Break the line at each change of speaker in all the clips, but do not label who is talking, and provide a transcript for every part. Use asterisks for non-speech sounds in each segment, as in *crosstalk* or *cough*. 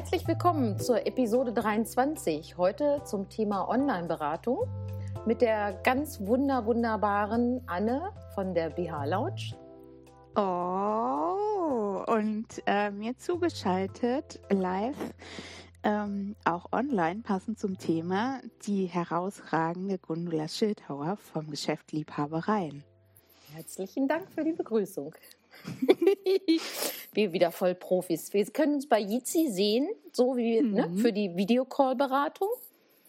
Herzlich willkommen zur Episode 23. Heute zum Thema Online-Beratung mit der ganz wunder wunderbaren Anne von der BH Lounge.
Oh, und äh, mir zugeschaltet live, ähm, auch online, passend zum Thema, die herausragende Gundula Schildhauer vom Geschäft Liebhabereien.
Herzlichen Dank für die Begrüßung. *laughs* wir wieder voll Profis. Wir können uns bei Jitsi sehen, so wie ne, mhm. ne, für die Videocall-Beratung.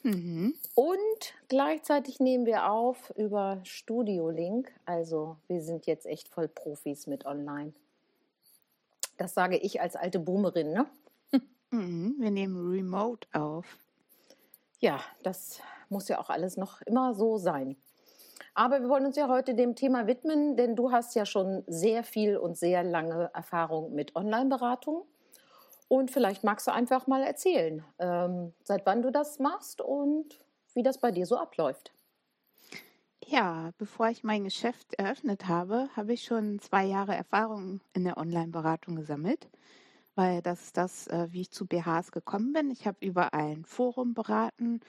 Mhm. Und gleichzeitig nehmen wir auf über Studio Link. Also wir sind jetzt echt voll Profis mit online. Das sage ich als alte Boomerin, ne?
Mhm. Wir nehmen remote auf.
Ja, das muss ja auch alles noch immer so sein. Aber wir wollen uns ja heute dem Thema widmen, denn du hast ja schon sehr viel und sehr lange Erfahrung mit Online-Beratung. Und vielleicht magst du einfach mal erzählen, ähm, seit wann du das machst und wie das bei dir so abläuft.
Ja, bevor ich mein Geschäft eröffnet habe, habe ich schon zwei Jahre Erfahrung in der Online-Beratung gesammelt, weil das ist das, äh, wie ich zu BHs gekommen bin. Ich habe über ein Forum beraten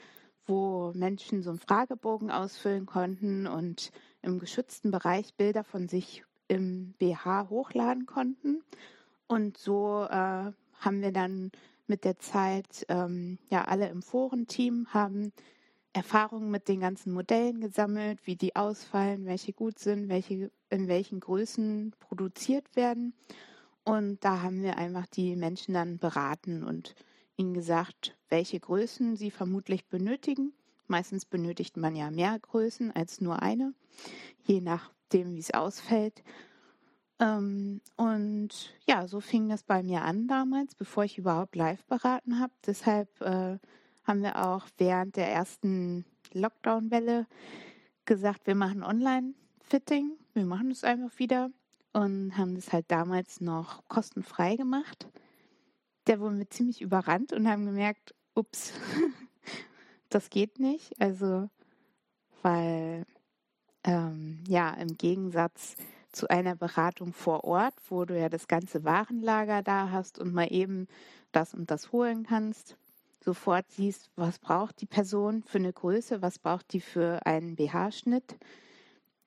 wo Menschen so einen Fragebogen ausfüllen konnten und im geschützten Bereich Bilder von sich im BH hochladen konnten. Und so äh, haben wir dann mit der Zeit, ähm, ja, alle im Forenteam haben Erfahrungen mit den ganzen Modellen gesammelt, wie die ausfallen, welche gut sind, welche in welchen Größen produziert werden. Und da haben wir einfach die Menschen dann beraten und ihnen gesagt, welche Größen sie vermutlich benötigen. Meistens benötigt man ja mehr Größen als nur eine, je nachdem, wie es ausfällt. Ähm, und ja, so fing das bei mir an damals, bevor ich überhaupt live beraten habe. Deshalb äh, haben wir auch während der ersten Lockdown-Welle gesagt, wir machen Online-Fitting. Wir machen es einfach wieder und haben das halt damals noch kostenfrei gemacht der wurde mir ziemlich überrannt und haben gemerkt, ups, *laughs* das geht nicht. Also, weil, ähm, ja, im Gegensatz zu einer Beratung vor Ort, wo du ja das ganze Warenlager da hast und mal eben das und das holen kannst, sofort siehst, was braucht die Person für eine Größe, was braucht die für einen BH-Schnitt,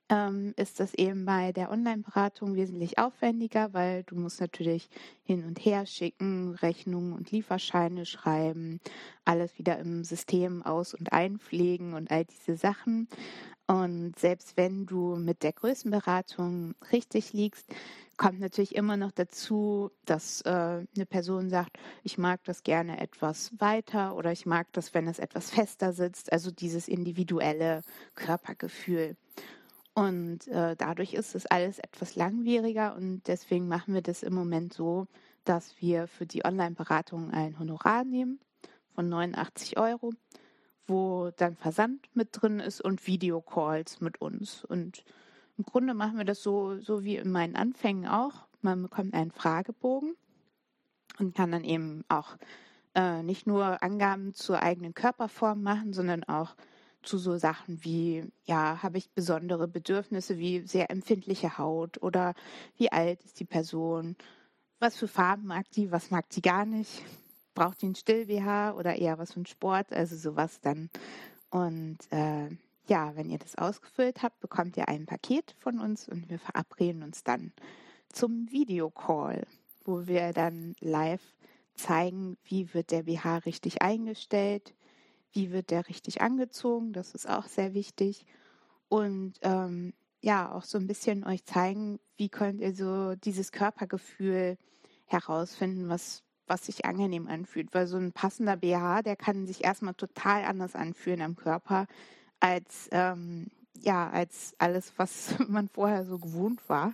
ähm, ist das eben bei der Online-Beratung wesentlich aufwendiger, weil du musst natürlich hin und her schicken, Rechnungen und Lieferscheine schreiben, alles wieder im System aus- und einpflegen und all diese Sachen. Und selbst wenn du mit der Größenberatung richtig liegst, kommt natürlich immer noch dazu, dass äh, eine Person sagt, ich mag das gerne etwas weiter oder ich mag das, wenn es etwas fester sitzt, also dieses individuelle Körpergefühl. Und äh, dadurch ist es alles etwas langwieriger und deswegen machen wir das im Moment so, dass wir für die Online-Beratung ein Honorar nehmen von 89 Euro, wo dann Versand mit drin ist und Videocalls mit uns. Und im Grunde machen wir das so, so wie in meinen Anfängen auch. Man bekommt einen Fragebogen und kann dann eben auch äh, nicht nur Angaben zur eigenen Körperform machen, sondern auch zu so Sachen wie, ja, habe ich besondere Bedürfnisse wie sehr empfindliche Haut oder wie alt ist die Person, was für Farben mag die, was mag die gar nicht, braucht die ein Still-BH oder eher was von Sport, also sowas dann. Und äh, ja, wenn ihr das ausgefüllt habt, bekommt ihr ein Paket von uns und wir verabreden uns dann zum Videocall, wo wir dann live zeigen, wie wird der BH richtig eingestellt, wie wird der richtig angezogen, das ist auch sehr wichtig. Und ähm, ja, auch so ein bisschen euch zeigen, wie könnt ihr so dieses Körpergefühl herausfinden, was, was sich angenehm anfühlt. Weil so ein passender BH, der kann sich erstmal total anders anfühlen am Körper als, ähm, ja, als alles, was *laughs* man vorher so gewohnt war.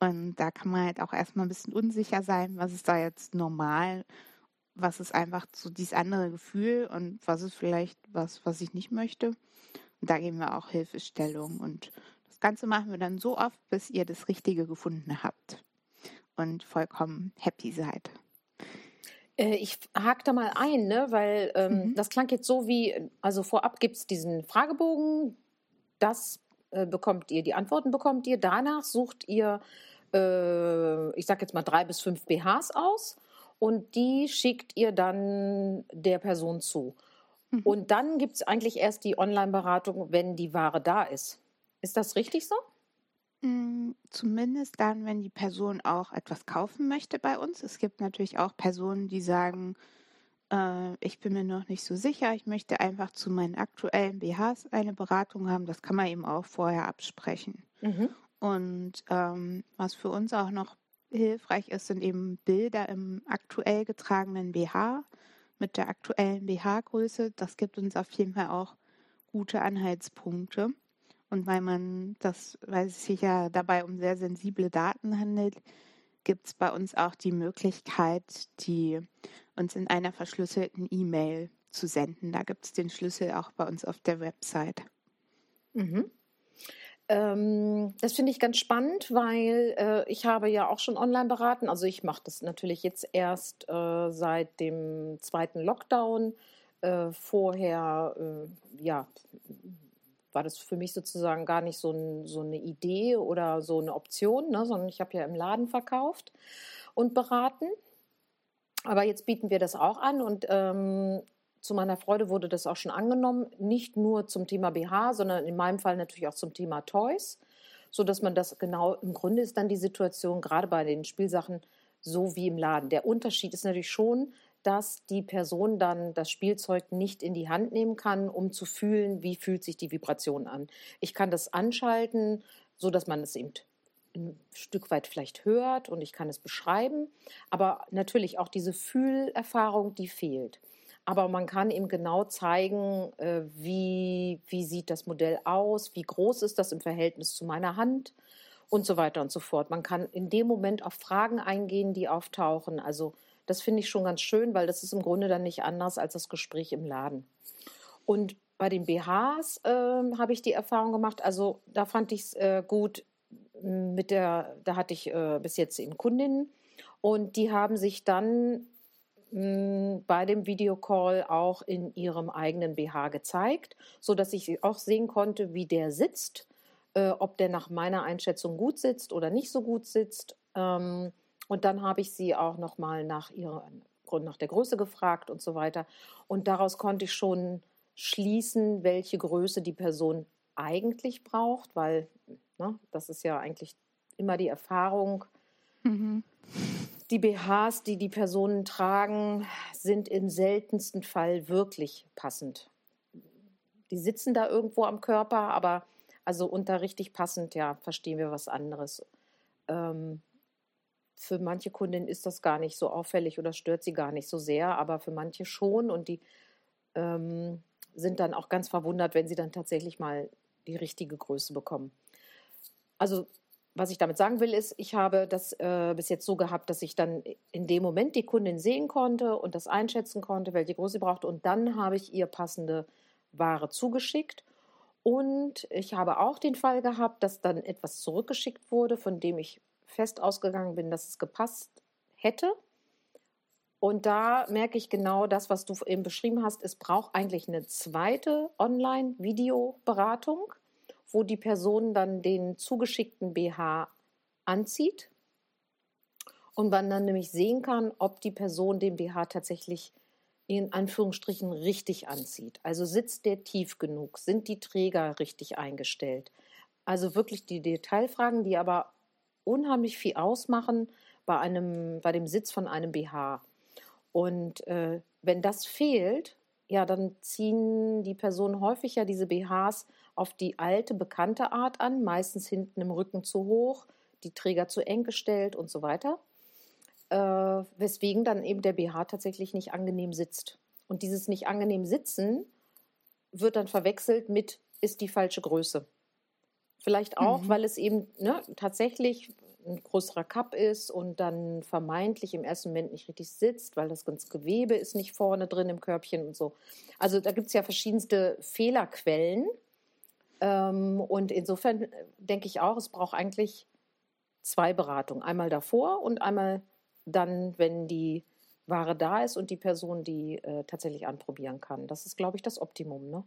Und da kann man halt auch erstmal ein bisschen unsicher sein, was ist da jetzt normal was ist einfach so dieses andere Gefühl und was ist vielleicht was, was ich nicht möchte. Und da geben wir auch Hilfestellung. Und das Ganze machen wir dann so oft, bis ihr das Richtige gefunden habt und vollkommen happy seid.
Äh, ich hake da mal ein, ne? weil ähm, mhm. das klang jetzt so wie, also vorab gibt es diesen Fragebogen, das äh, bekommt ihr, die Antworten bekommt ihr, danach sucht ihr, äh, ich sage jetzt mal drei bis fünf BHs aus und die schickt ihr dann der Person zu. Mhm. Und dann gibt es eigentlich erst die Online-Beratung, wenn die Ware da ist. Ist das richtig so?
Mm, zumindest dann, wenn die Person auch etwas kaufen möchte bei uns. Es gibt natürlich auch Personen, die sagen, äh, ich bin mir noch nicht so sicher, ich möchte einfach zu meinen aktuellen BHs eine Beratung haben. Das kann man eben auch vorher absprechen. Mhm. Und ähm, was für uns auch noch hilfreich ist, sind eben Bilder im aktuell getragenen BH mit der aktuellen BH-Größe. Das gibt uns auf jeden Fall auch gute Anhaltspunkte. Und weil man das, weil es sich ja dabei um sehr sensible Daten handelt, gibt es bei uns auch die Möglichkeit, die uns in einer verschlüsselten E-Mail zu senden. Da gibt es den Schlüssel auch bei uns auf der Website.
Mhm. Ähm, das finde ich ganz spannend, weil äh, ich habe ja auch schon online beraten. Also ich mache das natürlich jetzt erst äh, seit dem zweiten Lockdown. Äh, vorher, äh, ja, war das für mich sozusagen gar nicht so, ein, so eine Idee oder so eine Option, ne, sondern ich habe ja im Laden verkauft und beraten. Aber jetzt bieten wir das auch an und ähm, zu meiner Freude wurde das auch schon angenommen, nicht nur zum Thema BH, sondern in meinem Fall natürlich auch zum Thema Toys, so dass man das genau im Grunde ist dann die Situation gerade bei den Spielsachen so wie im Laden. Der Unterschied ist natürlich schon, dass die Person dann das Spielzeug nicht in die Hand nehmen kann, um zu fühlen, wie fühlt sich die Vibration an. Ich kann das anschalten, so dass man es eben ein Stück weit vielleicht hört und ich kann es beschreiben, aber natürlich auch diese Fühlerfahrung, die fehlt. Aber man kann eben genau zeigen, äh, wie, wie sieht das Modell aus, wie groß ist das im Verhältnis zu meiner Hand und so weiter und so fort. Man kann in dem Moment auf Fragen eingehen, die auftauchen. Also das finde ich schon ganz schön, weil das ist im Grunde dann nicht anders als das Gespräch im Laden. Und bei den BHs äh, habe ich die Erfahrung gemacht, also da fand ich es äh, gut mit der, da hatte ich äh, bis jetzt eben Kundinnen und die haben sich dann bei dem Videocall auch in ihrem eigenen BH gezeigt, sodass ich auch sehen konnte, wie der sitzt, äh, ob der nach meiner Einschätzung gut sitzt oder nicht so gut sitzt. Ähm, und dann habe ich sie auch noch mal nach ihrer nach der Größe gefragt und so weiter. Und daraus konnte ich schon schließen, welche Größe die Person eigentlich braucht, weil ne, das ist ja eigentlich immer die Erfahrung. Mhm. Die BHs, die die Personen tragen, sind im seltensten Fall wirklich passend. Die sitzen da irgendwo am Körper, aber also unter richtig passend, ja, verstehen wir was anderes. Ähm, für manche Kundinnen ist das gar nicht so auffällig oder stört sie gar nicht so sehr, aber für manche schon und die ähm, sind dann auch ganz verwundert, wenn sie dann tatsächlich mal die richtige Größe bekommen. Also was ich damit sagen will, ist, ich habe das äh, bis jetzt so gehabt, dass ich dann in dem Moment die Kundin sehen konnte und das einschätzen konnte, welche Größe sie braucht. Und dann habe ich ihr passende Ware zugeschickt. Und ich habe auch den Fall gehabt, dass dann etwas zurückgeschickt wurde, von dem ich fest ausgegangen bin, dass es gepasst hätte. Und da merke ich genau das, was du eben beschrieben hast. Es braucht eigentlich eine zweite Online-Videoberatung, wo die Person dann den zugeschickten BH anzieht und man dann nämlich sehen kann, ob die Person den BH tatsächlich in Anführungsstrichen richtig anzieht. Also sitzt der tief genug? Sind die Träger richtig eingestellt? Also wirklich die Detailfragen, die aber unheimlich viel ausmachen bei, einem, bei dem Sitz von einem BH. Und äh, wenn das fehlt, ja, dann ziehen die Personen häufig ja diese BHs auf die alte, bekannte Art an, meistens hinten im Rücken zu hoch, die Träger zu eng gestellt und so weiter. Äh, weswegen dann eben der BH tatsächlich nicht angenehm sitzt. Und dieses nicht angenehm sitzen wird dann verwechselt mit, ist die falsche Größe. Vielleicht auch, mhm. weil es eben ne, tatsächlich ein größerer Cup ist und dann vermeintlich im ersten Moment nicht richtig sitzt, weil das ganze Gewebe ist nicht vorne drin im Körbchen und so. Also da gibt es ja verschiedenste Fehlerquellen. Ähm, und insofern denke ich auch, es braucht eigentlich zwei Beratungen. Einmal davor und einmal dann, wenn die Ware da ist und die Person die äh, tatsächlich anprobieren kann. Das ist, glaube ich, das Optimum, ne?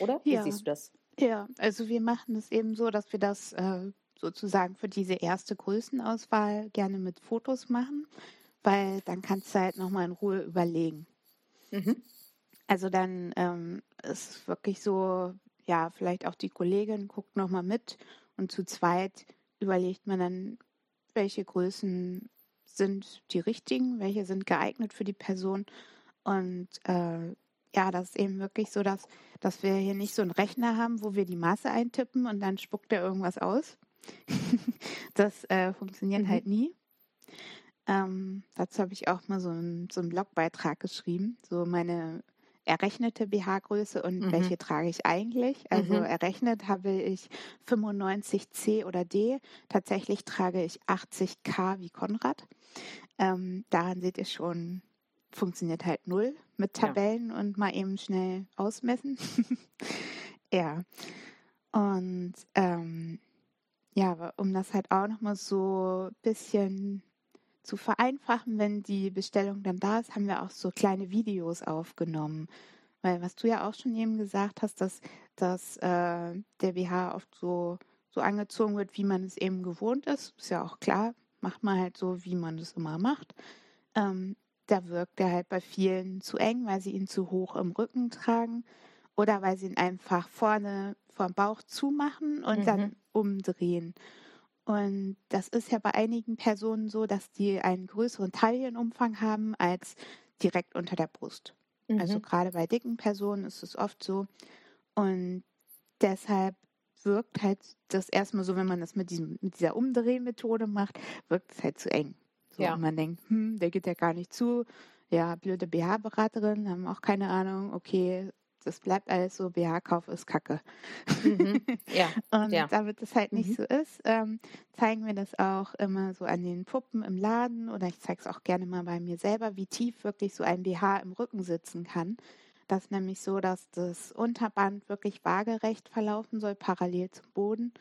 Oder? Wie
ja.
siehst du das?
Ja, also wir machen es eben so, dass wir das äh, sozusagen für diese erste Größenauswahl gerne mit Fotos machen, weil dann kannst du halt nochmal in Ruhe überlegen.
Mhm.
Also dann ähm, ist es wirklich so, ja, vielleicht auch die Kollegin guckt nochmal mit und zu zweit überlegt man dann, welche Größen sind die richtigen, welche sind geeignet für die Person. Und äh, ja, das ist eben wirklich so, dass, dass wir hier nicht so einen Rechner haben, wo wir die Maße eintippen und dann spuckt er irgendwas aus. *laughs* das äh, funktioniert mhm. halt nie. Ähm, dazu habe ich auch mal so einen, so einen Blogbeitrag geschrieben, so meine errechnete BH-Größe und mhm. welche trage ich eigentlich. Also mhm. errechnet habe ich 95C oder D. Tatsächlich trage ich 80K wie Konrad. Ähm, daran seht ihr schon, funktioniert halt null mit Tabellen ja. und mal eben schnell ausmessen. *laughs* ja. Und ähm, ja, um das halt auch nochmal so ein bisschen zu vereinfachen, wenn die Bestellung dann da ist, haben wir auch so kleine Videos aufgenommen. Weil was du ja auch schon eben gesagt hast, dass, dass äh, der BH oft so, so angezogen wird, wie man es eben gewohnt ist, ist ja auch klar, macht man halt so, wie man es immer macht. Ähm, da wirkt er halt bei vielen zu eng, weil sie ihn zu hoch im Rücken tragen oder weil sie ihn einfach vorne vom Bauch zumachen und mhm. dann umdrehen. Und das ist ja bei einigen Personen so, dass die einen größeren Taillenumfang haben als direkt unter der Brust. Also mhm. Also gerade bei dicken Personen ist es oft so. Und deshalb wirkt halt das erstmal so, wenn man das mit, diesem, mit dieser Umdrehmethode macht, wirkt es halt zu eng. So, ja. Und man denkt, hm, der geht ja gar nicht zu. Ja, blöde BH-Beraterin, haben auch keine Ahnung, okay, das bleibt alles so, BH-Kauf ist Kacke. Mhm. Ja. *laughs* und ja. damit das halt nicht mhm. so ist, ähm, zeigen wir das auch immer so an den Puppen im Laden oder ich zeige es auch gerne mal bei mir selber, wie tief wirklich so ein BH im Rücken sitzen kann. Das ist nämlich so, dass das Unterband wirklich waagerecht verlaufen soll, parallel zum Boden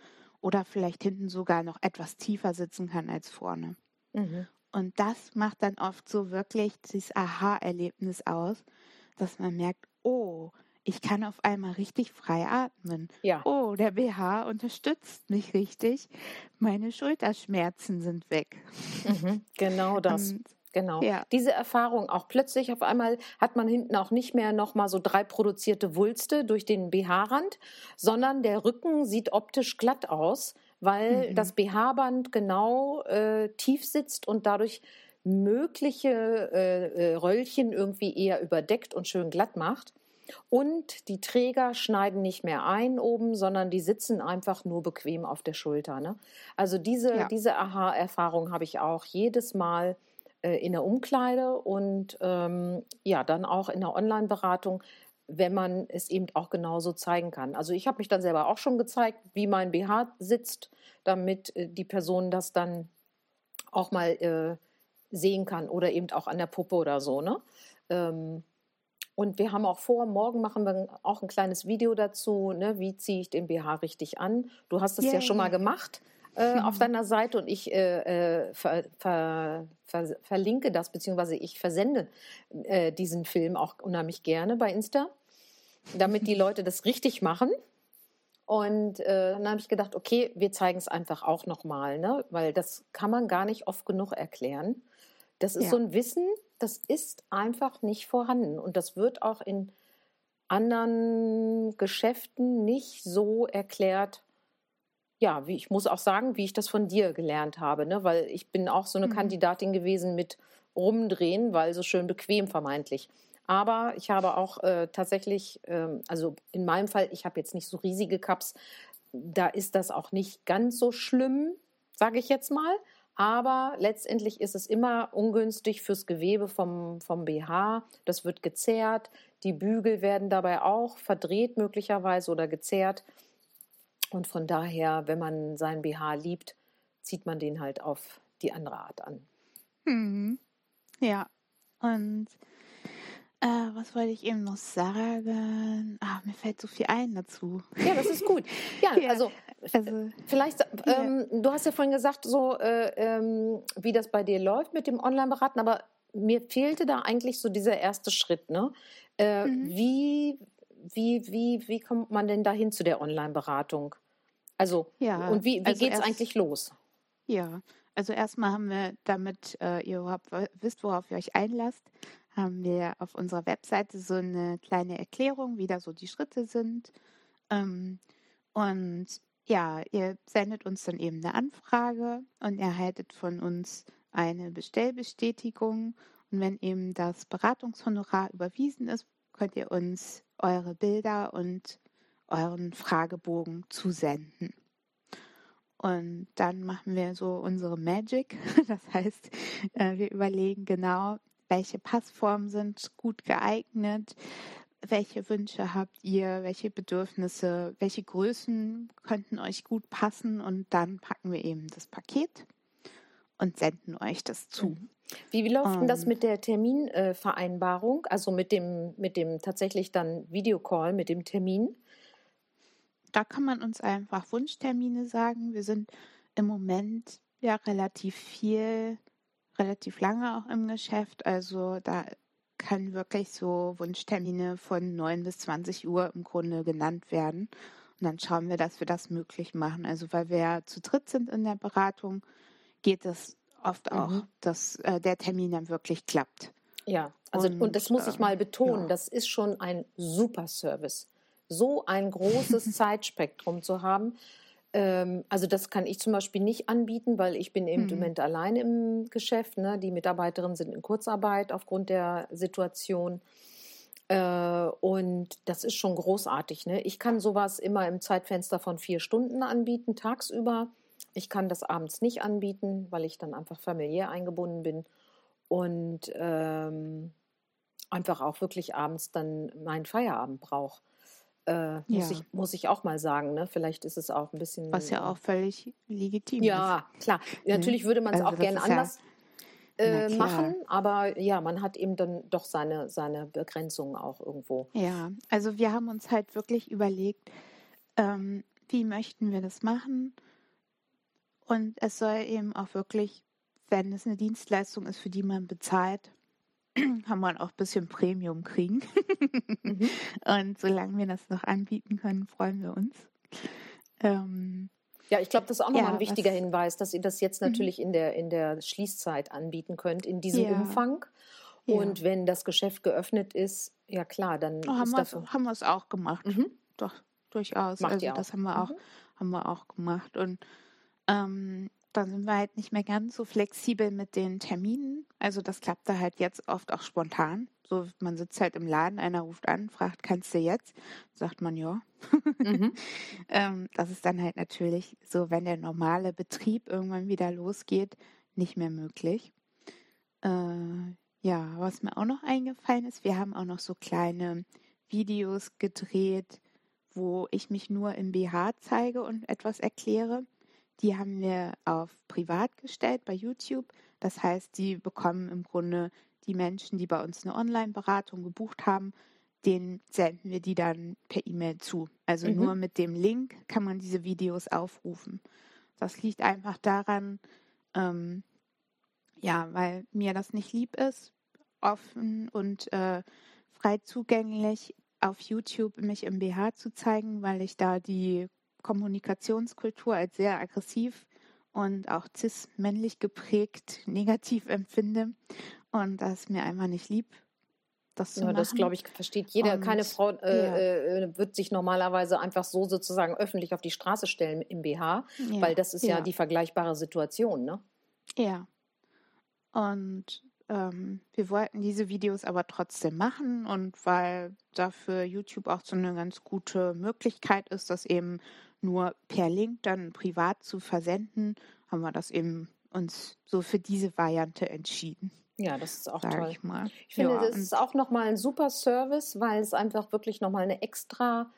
oder vielleicht hinten sogar noch etwas tiefer sitzen kann als vorne. Mhm. Und das macht dann oft so wirklich dieses Aha-Erlebnis aus, dass man merkt, oh, ich kann auf einmal richtig frei atmen. Ja. Oh, der BH unterstützt mich richtig. Meine Schulterschmerzen sind weg.
Mhm, genau *laughs* das. Und, genau. Ja. Diese Erfahrung auch plötzlich auf einmal hat man hinten auch nicht mehr noch mal so drei produzierte Wulste durch den BH-Rand, sondern der Rücken sieht optisch glatt aus, weil mhm. das BH-Band genau äh, tief sitzt und dadurch mögliche äh, äh, Röllchen irgendwie eher überdeckt und schön glatt macht. Und die Träger schneiden nicht mehr ein oben, sondern die sitzen einfach nur bequem auf der Schulter. Ne? Also diese, ja. diese Aha-Erfahrung habe ich auch jedes Mal äh, in der Umkleide und ähm, ja, dann auch in der Online-Beratung, wenn man es eben auch genauso zeigen kann. Also ich habe mich dann selber auch schon gezeigt, wie mein BH sitzt, damit äh, die Person das dann auch mal äh, sehen kann oder eben auch an der Puppe oder so. Ne? Ähm, und wir haben auch vor, morgen machen wir auch ein kleines Video dazu, ne, wie ziehe ich den BH richtig an. Du hast es yeah. ja schon mal gemacht äh, auf deiner Seite und ich äh, äh, ver, ver, ver, verlinke das, beziehungsweise ich versende äh, diesen Film auch unheimlich gerne bei Insta, damit die Leute das richtig machen. Und äh, dann habe ich gedacht, okay, wir zeigen es einfach auch nochmal, ne? weil das kann man gar nicht oft genug erklären. Das ist ja. so ein Wissen, das ist einfach nicht vorhanden. Und das wird auch in anderen Geschäften nicht so erklärt. Ja, wie ich muss auch sagen, wie ich das von dir gelernt habe, ne? weil ich bin auch so eine mhm. Kandidatin gewesen mit rumdrehen, weil so schön bequem vermeintlich. Aber ich habe auch äh, tatsächlich, ähm, also in meinem Fall, ich habe jetzt nicht so riesige Cups, da ist das auch nicht ganz so schlimm, sage ich jetzt mal. Aber letztendlich ist es immer ungünstig fürs Gewebe vom, vom BH. Das wird gezerrt. Die Bügel werden dabei auch verdreht möglicherweise oder gezerrt. Und von daher, wenn man seinen BH liebt, zieht man den halt auf die andere Art an.
Mhm. Ja, und äh, was wollte ich eben noch sagen? Ah, mir fällt so viel ein dazu.
Ja, das ist gut. Ja, *laughs* ja also, also, vielleicht, ähm, ja. du hast ja vorhin gesagt, so äh, ähm, wie das bei dir läuft mit dem Online-Beraten, aber mir fehlte da eigentlich so dieser erste Schritt. Ne? Äh, mhm. Wie, wie, wie, wie kommt man denn dahin zu der Online-Beratung? Also, ja, und wie, wie also geht es eigentlich los?
Ja, also erstmal haben wir, damit äh, ihr überhaupt wisst, worauf ihr euch einlasst, haben wir auf unserer Webseite so eine kleine Erklärung, wie da so die Schritte sind. Ähm, und ja, ihr sendet uns dann eben eine Anfrage und erhaltet von uns eine Bestellbestätigung. Und wenn eben das Beratungshonorar überwiesen ist, könnt ihr uns eure Bilder und euren Fragebogen zusenden. Und dann machen wir so unsere Magic. *laughs* Das heißt, äh, wir überlegen genau, welche Passformen sind gut geeignet, welche Wünsche habt ihr, welche Bedürfnisse, welche Größen könnten euch gut passen und dann packen wir eben das Paket und senden euch das zu. Mhm.
Wie, wie läuft denn das mit der Terminvereinbarung, äh, also mit dem, mit dem tatsächlich dann Videocall, mit dem Termin?
Da kann man uns einfach Wunschtermine sagen. Wir sind im Moment ja relativ viel, relativ lange auch im Geschäft. Also da kann wirklich so Wunschtermine von 9 bis 20 Uhr im Grunde genannt werden. Und dann schauen wir, dass wir das möglich machen. Also weil wir ja zu dritt sind in der Beratung, geht es oft auch, mhm. dass äh, der Termin dann wirklich klappt.
Ja, also und, und das muss ich mal ähm, betonen, ja. das ist schon ein super Service. So ein großes *laughs* Zeitspektrum zu haben. Ähm, also das kann ich zum Beispiel nicht anbieten, weil ich bin mhm. im Moment allein im Geschäft. Ne? Die Mitarbeiterinnen sind in Kurzarbeit aufgrund der Situation. Äh, und das ist schon großartig. Ne? Ich kann sowas immer im Zeitfenster von vier Stunden anbieten, tagsüber. Ich kann das abends nicht anbieten, weil ich dann einfach familiär eingebunden bin und ähm, einfach auch wirklich abends dann meinen Feierabend brauche. Äh, muss, ja. ich, muss ich auch mal sagen. Ne? Vielleicht ist es auch ein bisschen.
Was ja auch völlig legitim
ja, ist. Ja, klar. Ne? Natürlich würde man es also auch gerne anders ja, äh, machen, aber ja, man hat eben dann doch seine, seine Begrenzungen auch irgendwo.
Ja, also wir haben uns halt wirklich überlegt, ähm, wie möchten wir das machen? Und es soll eben auch wirklich, wenn es eine Dienstleistung ist, für die man bezahlt, *clears throat* kann man auch ein bisschen Premium kriegen. mhm. *laughs* Und solange wir das noch anbieten können, freuen wir uns.
Ähm, ja, ich glaube, das ist auch nochmal ja, ein wichtiger was, Hinweis, dass ihr das jetzt mhm. natürlich in der, in der Schließzeit anbieten könnt, in diesem ja. Umfang. Und ja. wenn das Geschäft geöffnet ist, ja klar, dann
oh, haben, das, haben wir es auch gemacht. Mhm. Doch, durchaus.
Macht also
das haben wir auch, mhm. haben wir auch gemacht. Und ähm, dann sind wir halt nicht mehr ganz so flexibel mit den Terminen. Also das klappt da halt jetzt oft auch spontan. So, man sitzt halt im Laden, einer ruft an, fragt, kannst du jetzt? Sagt man ja. Mhm. *laughs* ähm, das ist dann halt natürlich so, wenn der normale Betrieb irgendwann wieder losgeht, nicht mehr möglich. Äh, ja, was mir auch noch eingefallen ist, wir haben auch noch so kleine Videos gedreht, wo ich mich nur im BH zeige und etwas erkläre. Die haben wir auf privat gestellt bei YouTube. Das heißt, die bekommen im Grunde die Menschen, die bei uns eine Online-Beratung gebucht haben, denen senden wir die dann per E-Mail zu. Also mhm. nur mit dem Link kann man diese Videos aufrufen. Das liegt einfach daran, ähm, ja, weil mir das nicht lieb ist, offen und äh, frei zugänglich auf YouTube mich im BH zu zeigen, weil ich da die Kommunikationskultur als sehr aggressiv und auch cis-männlich geprägt negativ empfinde. Und das ist mir einfach nicht lieb.
Das, ja, das glaube ich, versteht jeder. Und, Keine Frau äh, ja. äh, wird sich normalerweise einfach so sozusagen öffentlich auf die Straße stellen im BH, ja. weil das ist ja. die vergleichbare Situation, ne?
Ja. Und ähm, wir wollten diese Videos aber trotzdem machen und weil dafür YouTube auch so eine ganz gute Möglichkeit ist, das eben nur per Link dann privat zu versenden, haben wir das eben uns so für diese Variante entschieden.
Ja, das ist auch toll. Ich, mal. ich finde, ja, das ist auch nochmal ein super Service, weil es einfach wirklich nochmal eine extra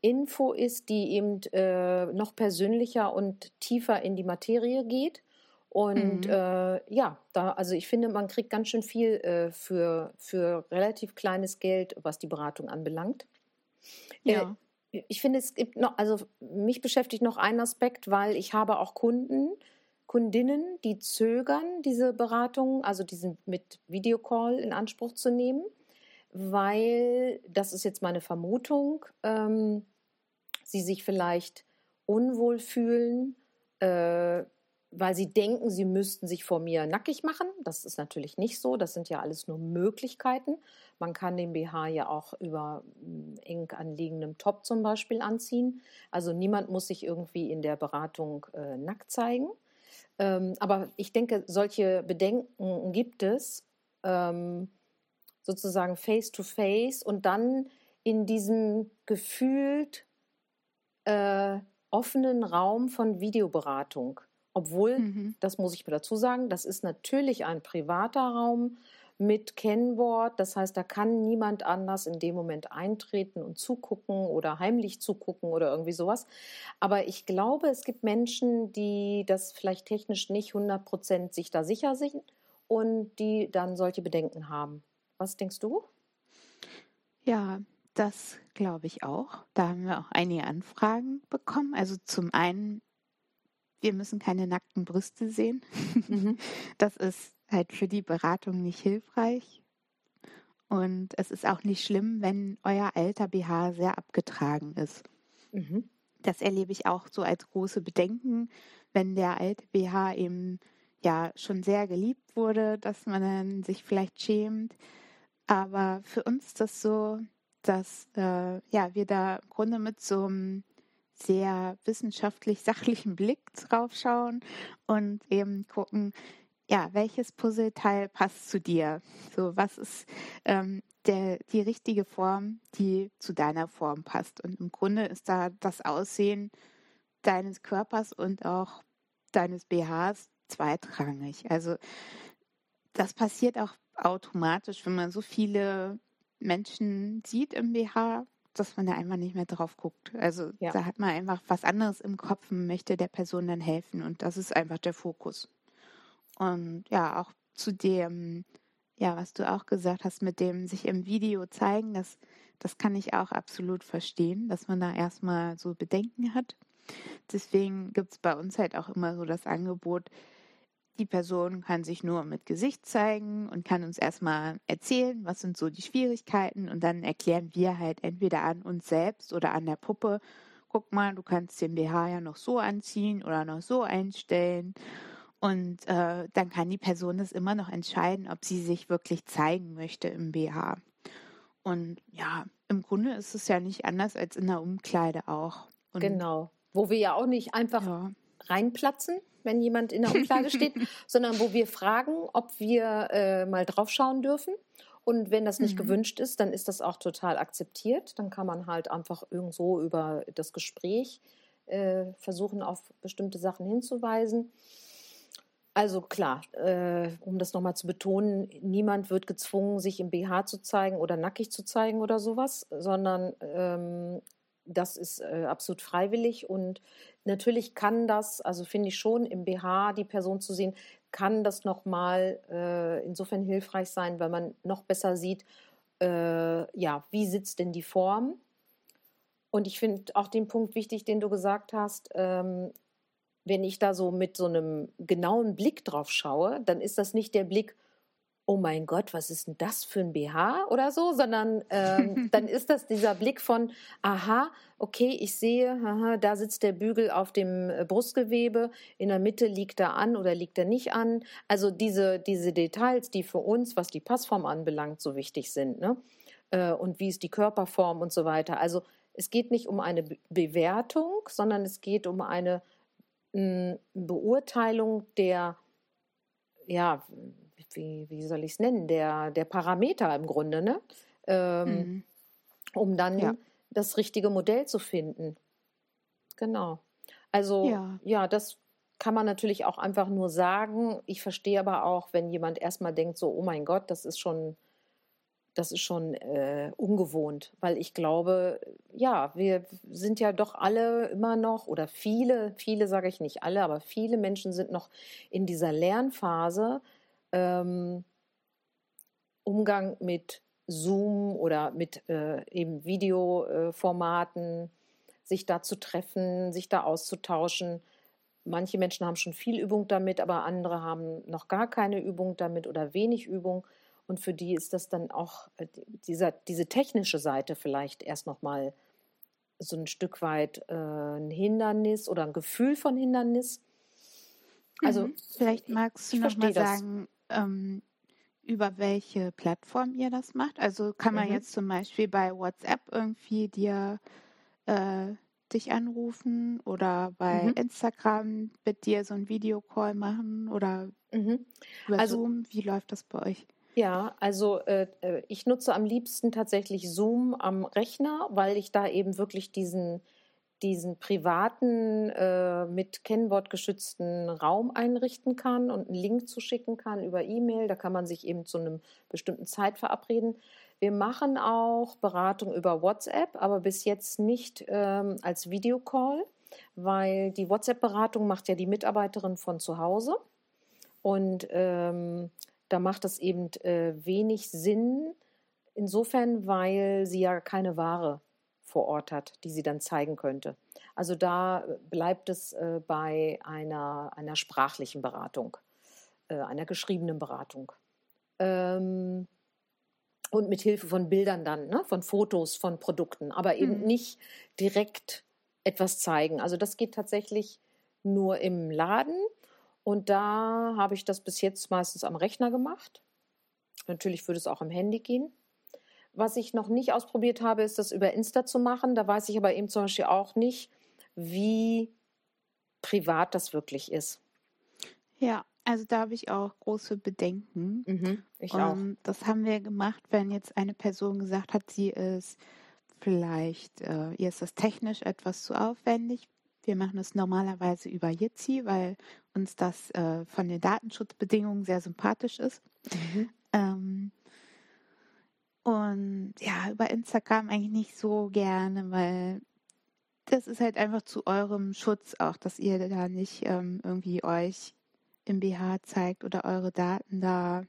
Info ist, die eben äh, noch persönlicher und tiefer in die Materie geht. Und mhm. äh, ja, da, also ich finde, man kriegt ganz schön viel äh, für, für relativ kleines Geld, was die Beratung anbelangt. Äh, ja ich finde, es gibt noch, also mich beschäftigt noch ein Aspekt, weil ich habe auch Kunden, Kundinnen, die zögern, diese Beratung, also diesen mit Videocall in Anspruch zu nehmen, weil, das ist jetzt meine Vermutung, ähm, sie sich vielleicht unwohl fühlen, äh, weil sie denken, sie müssten sich vor mir nackig machen. Das ist natürlich nicht so. Das sind ja alles nur Möglichkeiten. Man kann den BH ja auch über hm, eng anliegendem Top zum Beispiel anziehen. Also niemand muss sich irgendwie in der Beratung äh, nackt zeigen. Ähm, aber ich denke, solche Bedenken gibt es ähm, sozusagen face to face und dann in diesem gefühlt äh, offenen Raum von Videoberatung. Obwohl, mhm. das muss ich mir dazu sagen, das ist natürlich ein privater Raum mit Kennwort. Das heißt, da kann niemand anders in dem Moment eintreten und zugucken oder heimlich zugucken oder irgendwie sowas. Aber ich glaube, es gibt Menschen, die das vielleicht technisch nicht 100 Prozent sich da sicher sind und die dann solche Bedenken haben. Was denkst du?
Ja, das glaube ich auch. Da haben wir auch einige Anfragen bekommen. Also zum einen wir müssen keine nackten Brüste sehen. Mhm. *laughs* Das ist halt für die Beratung nicht hilfreich. Und es ist auch nicht schlimm, wenn euer alter BH sehr abgetragen ist. Mhm. Das erlebe ich auch so als große Bedenken, wenn der alte BH eben ja schon sehr geliebt wurde, dass man dann sich vielleicht schämt. Aber für uns ist das so, dass äh, ja wir da im Grunde mit so einem sehr wissenschaftlich *laughs* sachlichen Blick drauf schauen und eben gucken, ja, welches Puzzleteil passt zu dir? So, was ist ähm, der, die richtige Form, die zu deiner Form passt? Und im Grunde ist da das Aussehen deines Körpers und auch deines BHs zweitrangig. Also das passiert auch automatisch, wenn man so viele Menschen sieht im BH, dass man da einfach nicht mehr drauf guckt. Also ja. da hat man einfach was anderes im Kopf und möchte der Person dann helfen und das ist einfach der Fokus. Und ja, auch zu dem, ja, was du auch gesagt hast, mit dem sich im Video zeigen, das, das kann ich auch absolut verstehen, dass man da erstmal so Bedenken hat. Deswegen gibt es bei uns halt auch immer so das Angebot, die Person kann sich nur mit Gesicht zeigen und kann uns erstmal erzählen, was sind so die Schwierigkeiten und dann erklären wir halt entweder an uns selbst oder an der Puppe, guck mal, du kannst den BH ja noch so anziehen oder noch so einstellen. Und äh, dann kann die Person das immer noch entscheiden, ob sie sich wirklich zeigen möchte im BH. Und ja, im Grunde ist es ja nicht anders als in der Umkleide auch. Und
genau. Wo wir ja auch nicht einfach ja. Reinplatzen, wenn jemand in der *laughs* Umkleide steht, sondern wo wir fragen, ob wir äh, mal drauf schauen dürfen. Und wenn das nicht mhm. gewünscht ist, dann ist das auch total akzeptiert. Dann kann man halt einfach irgendwo über das Gespräch äh, versuchen, auf bestimmte Sachen hinzuweisen. Also klar, äh, um das nochmal zu betonen, niemand wird gezwungen, sich im BH zu zeigen oder nackig zu zeigen oder sowas, sondern ähm, das ist äh, absolut freiwillig und natürlich kann das, also finde ich schon, im BH die Person zu sehen, kann das nochmal äh, insofern hilfreich sein, weil man noch besser sieht, äh, ja, wie sitzt denn die Form? Und ich finde auch den Punkt wichtig, den du gesagt hast, ähm, wenn ich da so mit so einem genauen Blick drauf schaue, dann ist das nicht der Blick, oh mein Gott, was ist denn das für ein BH oder so, sondern ähm, *laughs* dann ist das dieser Blick von, aha, okay, ich sehe, aha, da sitzt der Bügel auf dem äh, Brustgewebe, in der Mitte liegt er an oder liegt er nicht an. Also diese, diese Details, die für uns, was die Passform anbelangt, so wichtig sind, ne? Äh, und wie ist die Körperform und so weiter. Also es geht nicht um eine Bewertung, sondern es geht um eine Beurteilung der ja, wie, wie soll ich es nennen, der, der Parameter im Grunde, ne? Ähm, mhm. um dann ja. das richtige Modell zu finden. Genau. Also ja. ja, das kann man natürlich auch einfach nur sagen. Ich verstehe aber auch, wenn jemand erstmal denkt, so, oh mein Gott, das ist schon, das ist schon äh, ungewohnt, weil ich glaube, ja, wir sind ja doch alle immer noch, oder viele, viele sage ich nicht alle, aber viele Menschen sind noch in dieser Lernphase, ähm, Umgang mit Zoom oder mit äh, eben Videoformaten, sich da zu treffen, sich da auszutauschen. Manche Menschen haben schon viel Übung damit, aber andere haben noch gar keine Übung damit oder wenig Übung. Und für die ist das dann auch äh, dieser, diese technische Seite vielleicht erst noch mal so ein Stück weit äh, ein Hindernis oder ein Gefühl von Hindernis. Also
Mhm. Vielleicht magst du
ich
noch mal
verstehe das.
sagen, ähm, über welche Plattform ihr das macht. Also kann man
Mhm.
jetzt zum Beispiel bei WhatsApp irgendwie dir äh, dich anrufen oder bei
Mhm.
Instagram mit dir so ein Videocall machen oder
Mhm.
über
Also
Zoom. Wie läuft das bei euch?
Ja, also äh, äh, ich nutze am liebsten tatsächlich Zoom am Rechner, weil ich da eben wirklich diesen, diesen privaten, äh, mit Kennwort geschützten Raum einrichten kann und einen Link zuschicken kann über E-Mail. Da kann man sich eben zu einem bestimmten Zeit verabreden. Wir machen auch Beratung über WhatsApp, aber bis jetzt nicht ähm, als Videocall, weil die WhatsApp-Beratung macht ja die Mitarbeiterin von zu Hause. Und ähm, da macht es eben äh, wenig Sinn, insofern, weil sie ja keine Ware vor Ort hat, die sie dann zeigen könnte. Also da bleibt es äh, bei einer, einer sprachlichen Beratung, äh, einer geschriebenen Beratung. Ähm, und mit Hilfe von Bildern dann, ne, von Fotos, von Produkten, aber eben
Mhm.
nicht direkt etwas zeigen. Also das geht tatsächlich nur im Laden. Und da habe ich das bis jetzt meistens am Rechner gemacht. Natürlich würde es auch am Handy gehen. Was ich noch nicht ausprobiert habe, ist das über Insta zu machen. Da weiß ich aber eben zum Beispiel auch nicht, wie privat das wirklich ist.
Ja, also da habe ich auch große Bedenken.
Mhm, ich auch.
Und das haben wir gemacht, wenn jetzt eine Person gesagt hat, sie ist vielleicht, äh, ihr ist das technisch etwas zu aufwendig. Wir machen es normalerweise über Jitsi, weil uns das äh, von den Datenschutzbedingungen sehr sympathisch ist.
Mhm.
Ähm, und ja, über Instagram eigentlich nicht so gerne, weil das ist halt einfach zu eurem Schutz auch, dass ihr da nicht ähm, irgendwie euch im BH zeigt oder eure Daten da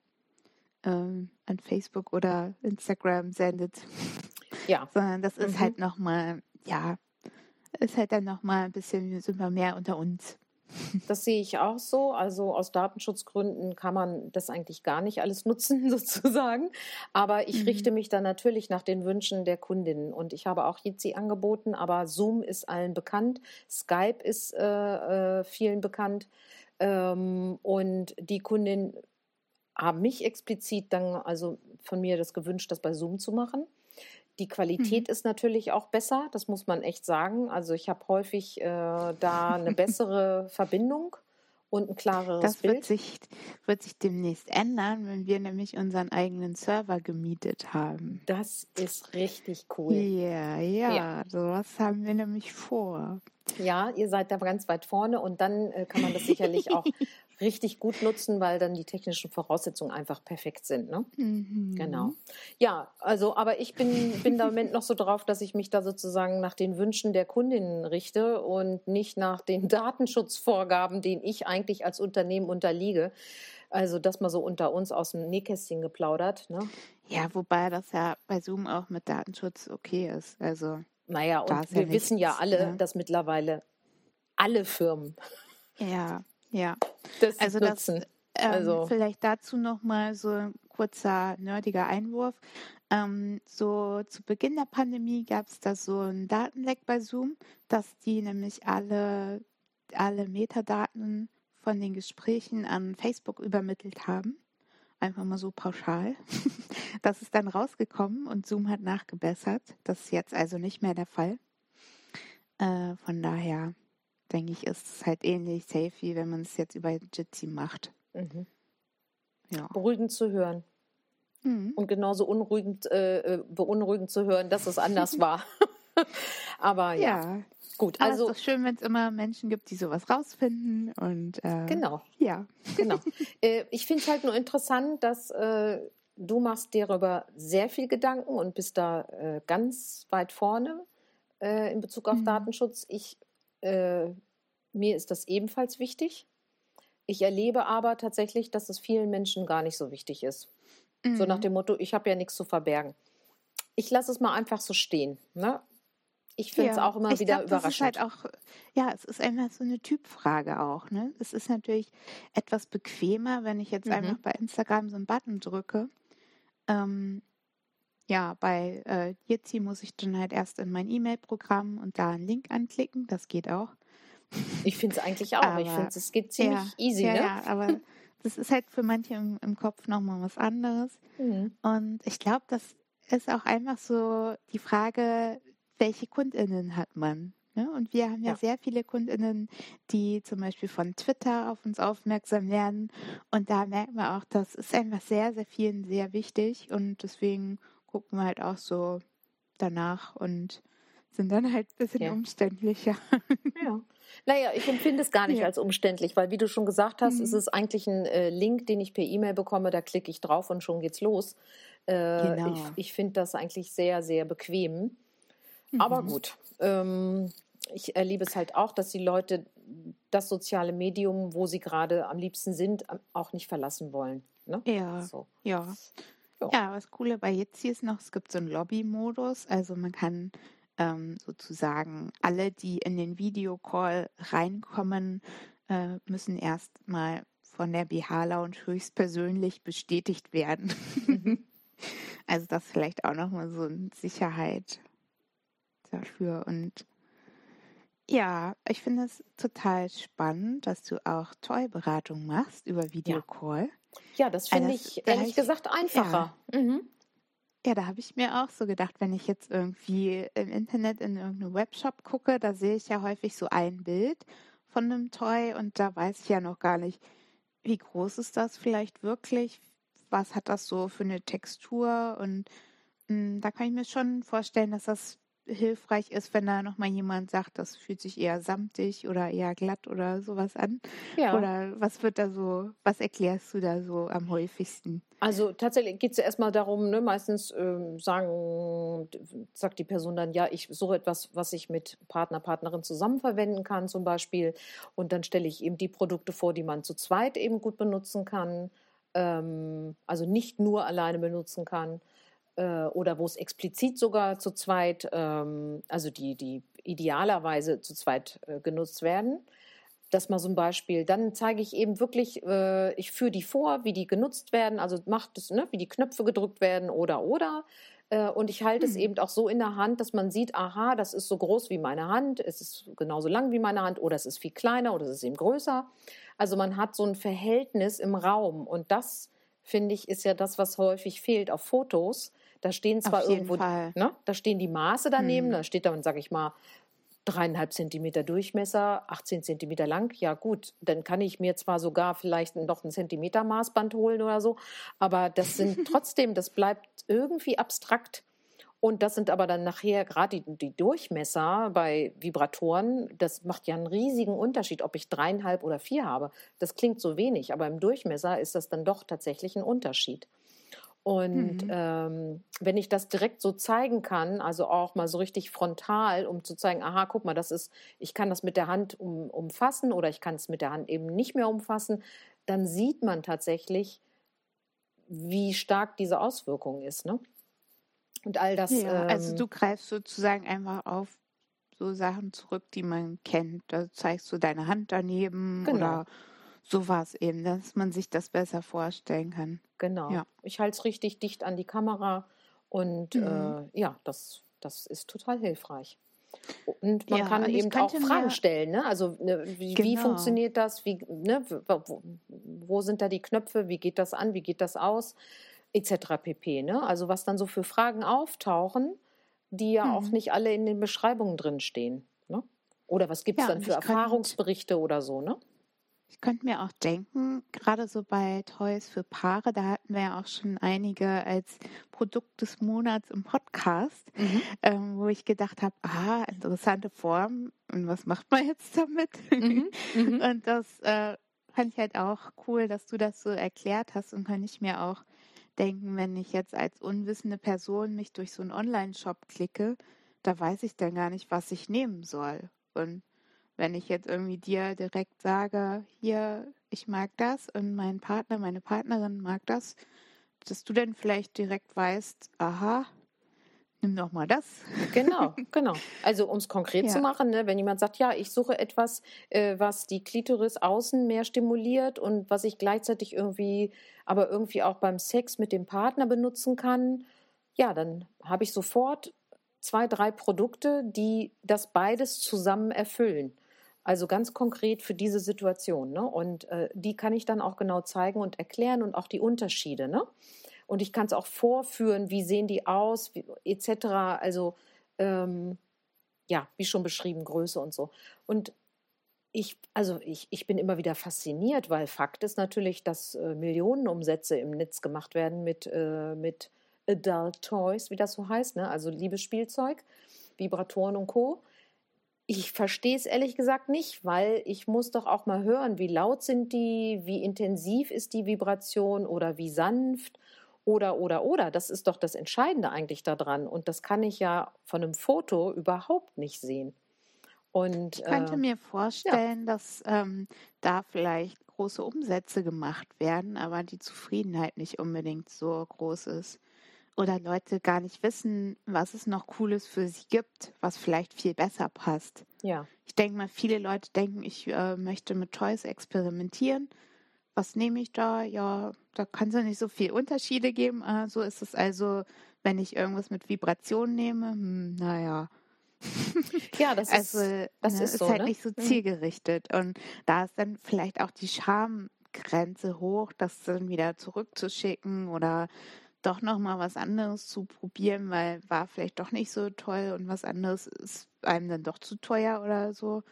ähm, an Facebook oder Instagram sendet,
Ja, *laughs*
sondern das ist
Mhm.
halt nochmal, ja, ist halt dann nochmal ein bisschen, sind wir mehr unter uns.
Das sehe ich auch so. Also aus Datenschutzgründen kann man das eigentlich gar nicht alles nutzen, *laughs* sozusagen. Aber ich
Mhm.
richte mich dann natürlich nach den Wünschen der Kundinnen. Und ich habe auch Jitsi angeboten, aber Zoom ist allen bekannt. Skype ist äh, äh, vielen bekannt. Ähm, und die Kundinnen haben mich explizit dann also von mir das gewünscht, das bei Zoom zu machen. Die Qualität ist natürlich auch besser, das muss man echt sagen. Also ich habe häufig äh, da eine *laughs* bessere Verbindung und ein klareres
Das wird
Bild.
sich, wird sich demnächst ändern, wenn wir nämlich unseren eigenen Server gemietet haben.
Das ist richtig cool.
Ja,
Ja.
ja, sowas haben wir nämlich vor.
Ja, ihr seid da ganz weit vorne und dann äh, kann man das sicherlich auch *laughs* richtig gut nutzen, weil dann die technischen Voraussetzungen einfach perfekt sind. Ne?
Mhm.
Genau. Ja, also, aber ich bin, bin da im Moment noch so drauf, dass ich mich da sozusagen nach den Wünschen der Kundinnen richte und nicht nach den *laughs* Datenschutzvorgaben, denen ich eigentlich als Unternehmen unterliege. Also, das mal so unter uns aus dem Nähkästchen geplaudert. Ne?
Ja, wobei das ja bei Zoom auch mit Datenschutz okay ist. Also,
Naja, und
ist ja
wir wissen ja
nichts,
alle,
ne?
dass mittlerweile alle Firmen
ja, ja.
das
Also das,
nutzen.
ähm,
Also-
vielleicht dazu nochmal so ein kurzer nerdiger Einwurf. Ähm, so zu Beginn der Pandemie gab es da so ein Datenleck bei Zoom, dass die nämlich alle, alle Metadaten von den Gesprächen an Facebook übermittelt haben. Einfach mal so pauschal. *laughs* Das ist dann rausgekommen und Zoom hat nachgebessert. Das ist jetzt also nicht mehr der Fall. Äh, von daher denke ich, ist es halt ähnlich safe, wie wenn man es jetzt über Jitsi macht.
Mhm.
Ja.
Beruhigend zu hören.
Mhm.
und genauso unruhigend, äh, äh, beunruhigend zu hören, dass es anders *laughs* war. *laughs* Aber ja,
Ja,
gut.
aber
Also
es ist doch schön, wenn es immer Menschen gibt, die sowas rausfinden und äh,
genau,
ja. *laughs*
genau. äh, ich finde es halt nur interessant, dass äh, du machst dir darüber sehr viel Gedanken und bist da äh, ganz weit vorne in Bezug auf
Mhm.
Datenschutz. Ich äh, mir ist das ebenfalls wichtig. Ich erlebe aber tatsächlich, dass es vielen Menschen gar nicht so wichtig ist. So nach
Mhm.
dem Motto, ich habe ja nichts zu verbergen. Ich lasse es mal einfach so stehen. Ne? Ich finde es
Ja,
auch immer
ich
wieder
glaub, das ist
überraschend.
halt auch, ja, es ist einfach so eine Typfrage auch. Ne? Es ist natürlich etwas bequemer, wenn ich jetzt
Mhm.
einfach bei Instagram so einen Button drücke. Ähm, ja, bei äh, Jitsi muss ich dann halt erst in mein E-Mail-Programm und da einen Link anklicken. Das geht auch. *laughs*
Ich finde es eigentlich auch. Aber, ich finde es geht ziemlich ja, easy,
ja,
ne?
Ja, aber das ist halt für manche im, im Kopf nochmal was anderes. Mhm. Und ich glaube, das ist auch einfach so die Frage, welche KundInnen hat man? Ne? Und wir haben ja, ja, sehr viele KundInnen, die zum Beispiel von Twitter auf uns aufmerksam werden. Und da merken wir auch, das ist einfach sehr, sehr vielen sehr wichtig. Und deswegen gucken wir halt auch so danach und sind dann halt ein bisschen ja. umständlicher. *laughs*
Ja. Naja, ich empfinde es gar nicht ja. als umständlich, weil wie du schon gesagt hast, mhm. ist es eigentlich ein äh, Link, den ich per E-Mail bekomme, da klicke ich drauf und schon geht's los. Äh, genau. Ich, ich finde das eigentlich sehr, sehr bequem. Mhm. Aber gut, ähm, ich erlebe es halt auch, dass die Leute das soziale Medium, wo sie gerade am liebsten sind, auch nicht verlassen wollen. Ne?
Ja. So. ja. Ja. ja, was Coole bei jetzt hier ist noch, es gibt so einen Lobby-Modus, also man kann ähm, sozusagen alle, die in den Videocall reinkommen, äh, müssen erst mal von der BH-Lounge höchstpersönlich bestätigt werden. Mhm. *laughs* also das vielleicht auch nochmal so eine Sicherheit dafür und ja, ich finde es total spannend, dass du auch Toy-Beratung machst über Videocall.
Ja, das finde also, ich ehrlich ich, gesagt einfacher.
Ja. Mhm. Ja, da habe ich mir auch so gedacht, wenn ich jetzt irgendwie im Internet in irgendeinem Webshop gucke, da sehe ich ja häufig so ein Bild von einem Toy und da weiß ich ja noch gar nicht, wie groß ist das vielleicht wirklich, was hat das so für eine Textur und mh, hm, da kann ich mir schon vorstellen, dass das hilfreich ist, wenn da nochmal jemand sagt, das fühlt sich eher samtig oder eher glatt oder sowas an. Ja. Oder was wird da so, was erklärst du da so am häufigsten?
Also tatsächlich geht es ja erstmal darum, ne, meistens ähm, sagen, sagt die Person dann, ja, ich suche etwas, was ich mit Partner, Partnerin zusammen verwenden kann zum Beispiel. Und dann stelle ich eben die Produkte vor, die man zu zweit eben gut benutzen kann. Ähm, also nicht nur alleine benutzen kann äh, oder wo es explizit sogar zu zweit, ähm, also die, die idealerweise zu zweit äh, genutzt werden. Das mal so ein Beispiel. Dann zeige ich eben wirklich, äh, ich führe die vor, wie die genutzt werden, also macht es, ne, wie die Knöpfe gedrückt werden oder oder. Äh, und ich halte hm. es eben auch so in der Hand, dass man sieht, aha, das ist so groß wie meine Hand, es ist genauso lang wie meine Hand oder es ist viel kleiner oder es ist eben größer. Also man hat so ein Verhältnis im Raum und das finde ich ist ja das, was häufig fehlt auf Fotos, da stehen zwar irgendwo, ne, da stehen die Maße daneben, hm. da steht dann, sage ich mal, dreieinhalb Zentimeter Durchmesser, 18 Zentimeter lang. Ja gut, dann kann ich mir zwar sogar vielleicht noch ein Zentimeter Maßband holen oder so, aber das sind *laughs* trotzdem, das bleibt irgendwie abstrakt. Und das sind aber dann nachher gerade die, die, Durchmesser bei Vibratoren, das macht ja einen riesigen Unterschied, ob ich dreieinhalb oder vier habe. Das klingt so wenig, aber im Durchmesser ist das dann doch tatsächlich ein Unterschied. Und mhm. ähm, wenn ich das direkt so zeigen kann, also auch mal so richtig frontal, um zu zeigen, aha, guck mal, das ist, ich kann das mit der Hand um, umfassen oder ich kann es mit der Hand eben nicht mehr umfassen, dann sieht man tatsächlich, wie stark diese Auswirkung ist. Ne?
Und all das. Ja, ähm, also du greifst sozusagen einfach auf so Sachen zurück, die man kennt. Da zeigst du deine Hand daneben genau. oder so war es eben, dass man sich das besser vorstellen kann.
Genau. Ja. Ich halte es richtig dicht an die Kamera und mhm. äh, ja, das, das ist total hilfreich. Und man ja, kann eben auch Fragen stellen. Ne? Also ne, wie, genau. wie, funktioniert das? Wie, ne, wo, wo, sind da die Knöpfe? Wie geht das an? Wie geht das aus? Etc. pp. Ne? Also was dann so für Fragen auftauchen, die ja mhm. auch nicht alle in den Beschreibungen drin stehen. Ne? Oder was gibt es ja, dann für Erfahrungsberichte oder so? Ne?
Ich könnte mir auch denken, gerade so bei Toys für Paare, da hatten wir ja auch schon einige als Produkt des Monats im Podcast, mhm. ähm, wo ich gedacht habe, ah, interessante Form und was macht man jetzt damit? Mhm. Mhm. Und das äh, fand ich halt auch cool, dass du das so erklärt hast und kann ich mir auch denken, wenn ich jetzt als unwissende Person mich durch so einen Online-Shop klicke, da weiß ich dann gar nicht, was ich nehmen soll. Und wenn ich jetzt irgendwie dir direkt sage, hier, ich mag das und mein Partner, meine Partnerin mag das, dass du dann vielleicht direkt weißt, aha, nimm doch mal das.
Genau, *laughs* genau. Also um es konkret ja. zu machen, ne, wenn jemand sagt, ja, ich suche etwas, äh, was die Klitoris außen mehr stimuliert und was ich gleichzeitig irgendwie, aber irgendwie auch beim Sex mit dem Partner benutzen kann, ja, dann habe ich sofort zwei, drei Produkte, die das beides zusammen erfüllen. Also ganz konkret für diese Situation. Ne? Und äh, die kann ich dann auch genau zeigen und erklären und auch die Unterschiede. Ne? Und ich kann es auch vorführen, wie sehen die aus, etc. Also ähm, ja, wie schon beschrieben, Größe und so. Und ich, also ich, ich bin immer wieder fasziniert, weil Fakt ist natürlich, dass äh, Millionenumsätze im Netz gemacht werden mit, äh, mit Adult Toys, wie das so heißt, ne? also Liebesspielzeug, Vibratoren und Co. Ich verstehe es ehrlich gesagt nicht, weil ich muss doch auch mal hören, wie laut sind die, wie intensiv ist die Vibration oder wie sanft oder, oder, oder. Das ist doch das Entscheidende eigentlich daran. Und das kann ich ja von einem Foto überhaupt nicht sehen. Und,
ich könnte äh, mir vorstellen, ja. dass ähm, da vielleicht große Umsätze gemacht werden, aber die Zufriedenheit nicht unbedingt so groß ist. Oder Leute gar nicht wissen, was es noch Cooles für sie gibt, was vielleicht viel besser passt.
Ja.
Ich denke mal, viele Leute denken, ich äh, möchte mit Toys experimentieren was nehme ich da? Ja, da kann es ja nicht so viel Unterschiede geben. Äh, so ist es also, wenn ich irgendwas mit Vibration nehme, hm, naja. *laughs*
Ja, das
also,
ist,
das ne, ist, ist so, halt ne? nicht so mhm. zielgerichtet. Und da ist dann vielleicht auch die Schamgrenze hoch, das dann wieder zurückzuschicken oder doch nochmal was anderes zu probieren, weil war vielleicht doch nicht so toll und was anderes ist einem dann doch zu teuer oder so.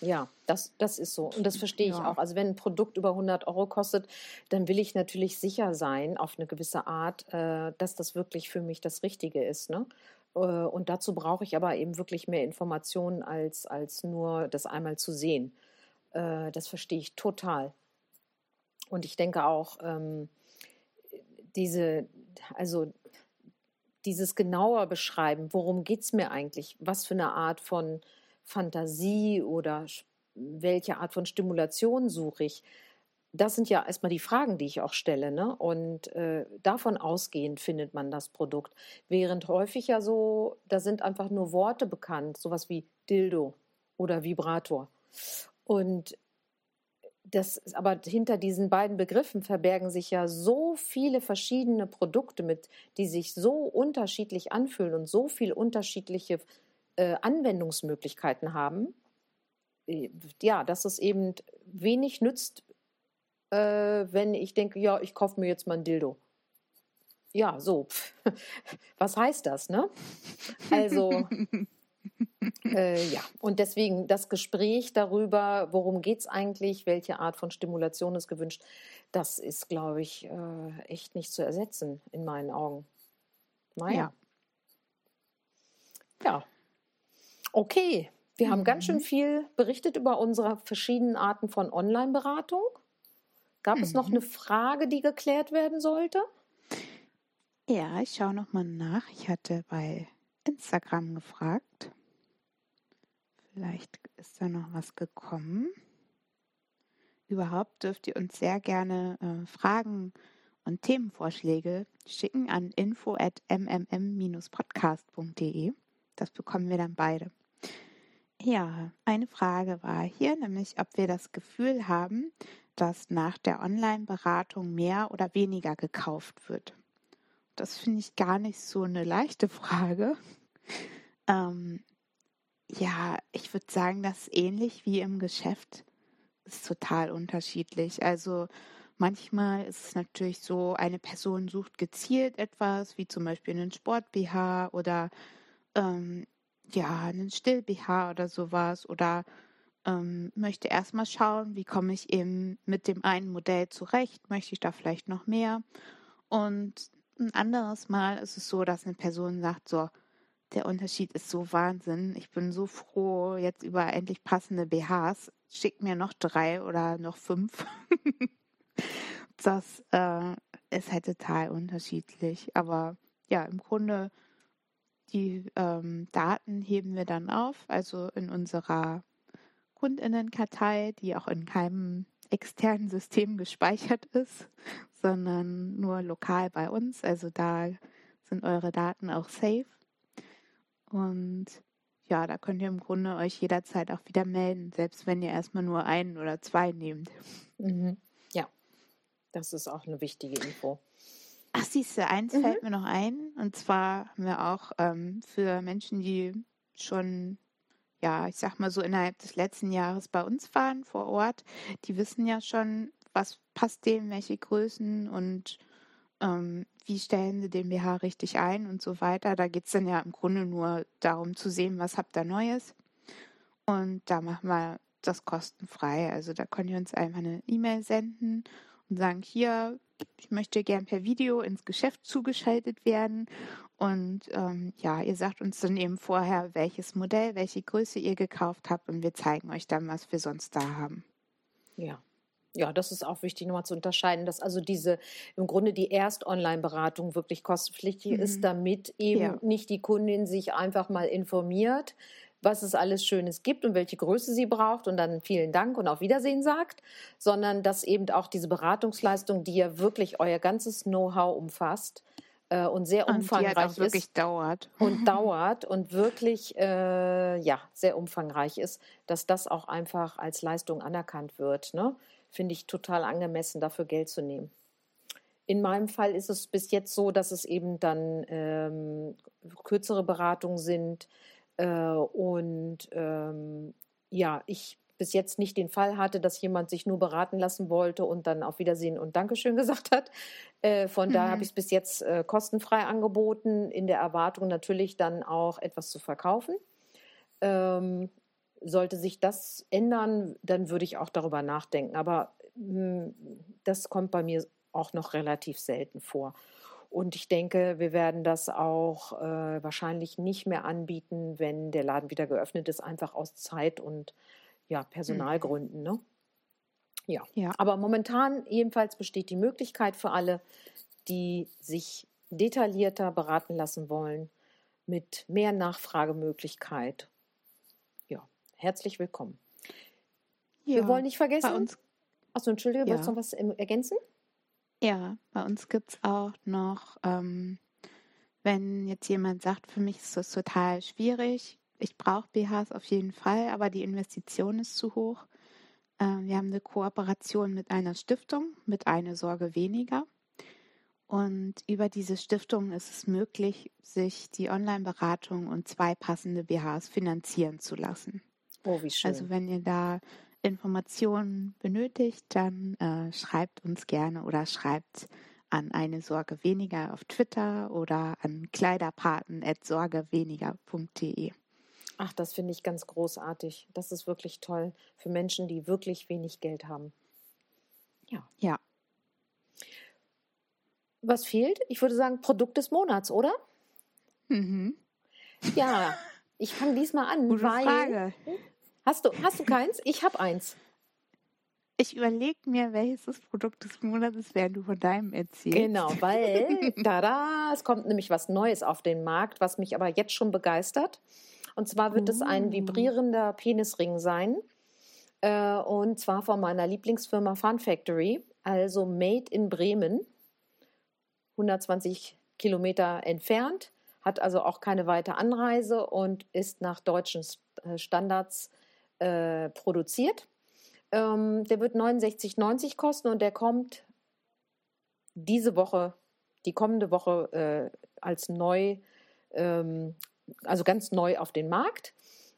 Ja, das, das ist so. Und das verstehe ich ja. auch. Also wenn ein Produkt über 100 Euro kostet, dann will ich natürlich sicher sein, auf eine gewisse Art, äh, dass das wirklich für mich das Richtige ist. Ne? Äh, und dazu brauche ich aber eben wirklich mehr Informationen, als, als nur das einmal zu sehen. Äh, das verstehe ich total. Und ich denke auch, ähm, diese, also dieses genauer beschreiben, worum geht es mir eigentlich, was für eine Art von Fantasie oder welche Art von Stimulation suche ich? Das sind ja erstmal die Fragen, die ich auch stelle. Ne? Und äh, davon ausgehend findet man das Produkt. Während häufig ja so, da sind einfach nur Worte bekannt, sowas wie Dildo oder Vibrator. Und das, aber hinter diesen beiden Begriffen verbergen sich ja so viele verschiedene Produkte mit, die sich so unterschiedlich anfühlen und so viel unterschiedliche äh, Anwendungsmöglichkeiten haben, äh, ja, dass es eben wenig nützt, äh, wenn ich denke, ja, ich kaufe mir jetzt mal ein Dildo. Ja, so. *laughs* Was heißt das, ne? Also, *laughs* äh, ja, und deswegen das Gespräch darüber, worum geht es eigentlich, welche Art von Stimulation ist gewünscht, das ist, glaube ich, äh, echt nicht zu ersetzen in meinen Augen. Naja. Ja. ja. Okay, wir mhm. haben ganz schön mhm. viel berichtet über unsere verschiedenen Arten von Online-Beratung. Gab mhm. es noch mhm. eine Frage, die geklärt werden sollte?
Ja, ich schaue noch mal nach. Ich hatte bei Instagram gefragt. Vielleicht ist da noch was gekommen. Überhaupt dürft ihr uns sehr gerne äh, Fragen und Themenvorschläge schicken an info at mmm-podcast.de. Das bekommen wir dann beide. Ja, eine Frage war hier, nämlich ob wir das Gefühl haben, dass nach der Online-Beratung mehr oder weniger gekauft wird. Das finde ich gar nicht so eine leichte *laughs* Frage. Ähm, ja, ich würde sagen, das ist ähnlich wie im Geschäft ist total unterschiedlich. Also manchmal ist es natürlich so, eine Person sucht gezielt etwas, wie zum Beispiel einen Sport-BH oder ähm, ja, einen Still-BH oder sowas oder ähm, möchte erstmal schauen, wie komme ich eben mit dem einen Modell zurecht, möchte ich da vielleicht noch mehr. Und ein anderes Mal ist es so, dass eine Person sagt, so, der Unterschied ist so Wahnsinn. Ich bin so froh jetzt über endlich passende BHs. Schick mir noch drei oder noch fünf. *laughs* das äh, ist halt total unterschiedlich. Aber ja, im Grunde die ähm, Daten heben wir dann auf, also in unserer Kundinnenkartei, die auch in keinem externen System gespeichert ist, sondern nur lokal bei uns. Also da sind eure Daten auch safe. Und ja, da könnt ihr im Grunde euch jederzeit auch wieder melden, selbst wenn ihr erstmal nur einen oder zwei nehmt.
Mhm. Ja, das ist auch eine wichtige Info.
Ach, siehst du, eins mhm. fällt mir noch ein. Und zwar haben wir auch ähm, für Menschen, die schon ja, ich sag mal so innerhalb des letzten Jahres bei uns waren vor Ort, die wissen ja schon, was passt dem, welche Größen und ähm, wie stellen sie den BH richtig ein und so weiter. Da geht es dann ja im Grunde nur darum zu sehen, was habt ihr Neues. Und da machen wir das kostenfrei. Also da könnt ihr uns einfach eine E-Mail senden und sagen, hier, ich möchte gern per Video ins Geschäft zugeschaltet werden. Und ähm, ja, ihr sagt uns dann eben vorher, welches Modell, welche Größe ihr gekauft habt und wir zeigen euch dann, was wir sonst da haben.
Ja. Ja, das ist auch wichtig, nochmal zu unterscheiden, dass also diese im Grunde die Erst-Online-Beratung wirklich kostenpflichtig mhm. ist, damit eben ja. nicht die Kundin sich einfach mal informiert, was es alles Schönes gibt und welche Größe sie braucht und dann vielen Dank und auf Wiedersehen sagt, sondern dass eben auch diese Beratungsleistung, die ja wirklich euer ganzes Know-how umfasst äh, und sehr und umfangreich die halt
wirklich ist dauert
und *laughs* dauert und wirklich äh, ja sehr umfangreich ist, dass das auch einfach als Leistung anerkannt wird. Ne? Finde ich total angemessen, dafür Geld zu nehmen. In meinem Fall ist es bis jetzt so, dass es eben dann ähm, kürzere Beratungen sind, äh, und ähm, ja, ich bis jetzt nicht den Fall hatte, dass jemand sich nur beraten lassen wollte und dann auf Wiedersehen und Dankeschön *laughs* gesagt hat. Äh, von mhm. daher habe ich es bis jetzt äh, kostenfrei angeboten, in der Erwartung natürlich dann auch etwas zu verkaufen. Ähm, sollte sich das ändern, dann würde ich auch darüber nachdenken. Aber mh, hm, das kommt bei mir auch noch relativ selten vor. Und ich denke, wir werden das auch äh, wahrscheinlich nicht mehr anbieten, wenn der Laden wieder geöffnet ist, einfach aus Zeit- und ja, Personalgründen. Ne? Ja. ja, aber momentan jedenfalls besteht die Möglichkeit für alle, die sich detaillierter beraten lassen wollen, mit mehr Nachfragemöglichkeit. Herzlich willkommen. Ja, wir wollen nicht vergessen. Achso, Entschuldige, ja. wolltest du noch was ergänzen?
Ja, bei uns gibt es auch noch, ähm, wenn jetzt jemand sagt, für mich ist das total schwierig, ich brauche BHs auf jeden Fall, aber die Investition ist zu hoch. Äh, wir haben eine Kooperation mit einer Stiftung, mit einer Sorge weniger. Und über diese Stiftung ist es möglich, sich die Online-Beratung und zwei passende BHs finanzieren zu lassen.
Oh, wie schön.
Also wenn ihr da Informationen benötigt, dann äh, schreibt uns gerne oder schreibt an eine Sorge weniger auf Twitter oder an kleiderpaten.sorgeweniger.de.
Ach, das finde ich ganz großartig. Das ist wirklich toll für Menschen, die wirklich wenig Geld haben. Ja.
Ja.
Was fehlt? Ich würde sagen, Produkt des Monats, oder?
Mhm.
Ja, ich fange diesmal an,
Gute
weil
Frage.
Hast du, hast du keins? Ich habe eins.
Ich überlege mir, welches das Produkt des Monats während du von deinem erzählst.
Genau, weil *laughs* da es kommt nämlich was Neues auf den Markt, was mich aber jetzt schon begeistert. Und zwar wird es ein oh. vibrierender Penisring sein. Äh, und zwar von meiner Lieblingsfirma Fun Factory, also made in Bremen. 120 Kilometer entfernt, hat also auch keine weite Anreise und ist nach deutschen äh, Standards äh, produziert. Ähm, der wird 69,90 kosten und der kommt diese Woche, die kommende Woche äh, als neu, ähm, also ganz neu auf den Markt.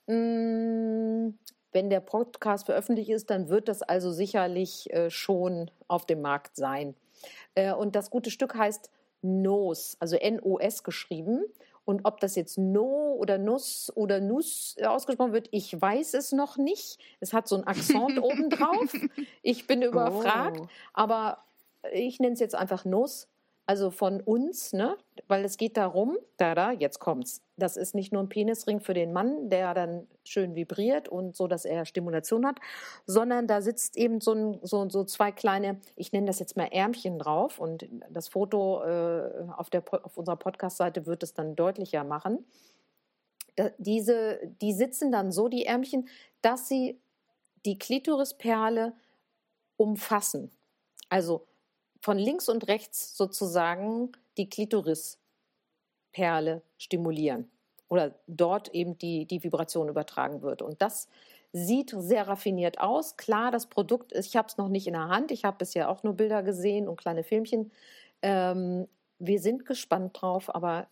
Mm, wenn der Podcast veröffentlicht ist, dann wird das also sicherlich äh, schon auf dem Markt sein. Äh, und das gute Stück heißt NOS, also N-O-S geschrieben. Und ob das jetzt No oder Nuss oder Nuss ausgesprochen wird, ich weiß es noch nicht. Es hat so ein Akzent *laughs* obendrauf. Ich bin überfragt. Oh. Aber ich nenne es jetzt einfach Nuss also von uns, ne? weil es geht darum, da, da, jetzt kommt's. Das ist nicht nur ein Penisring für den Mann, der dann schön vibriert und so, dass er Stimulation hat, sondern da sitzt eben so, ein, so, so zwei kleine, ich nenne das jetzt mal Ärmchen drauf und das Foto äh, auf, der, auf unserer Podcast-Seite wird es dann deutlicher machen. Da, diese, die sitzen dann so, die Ärmchen, dass sie die Klitorisperle umfassen. Also von links und rechts sozusagen die Klitorisperle stimulieren oder dort eben die, die Vibration übertragen wird. Und das sieht sehr raffiniert aus. Klar, das Produkt ist, ich habe es noch nicht in der Hand, ich habe bisher auch nur Bilder gesehen und kleine Filmchen. Ähm, wir sind gespannt drauf, aber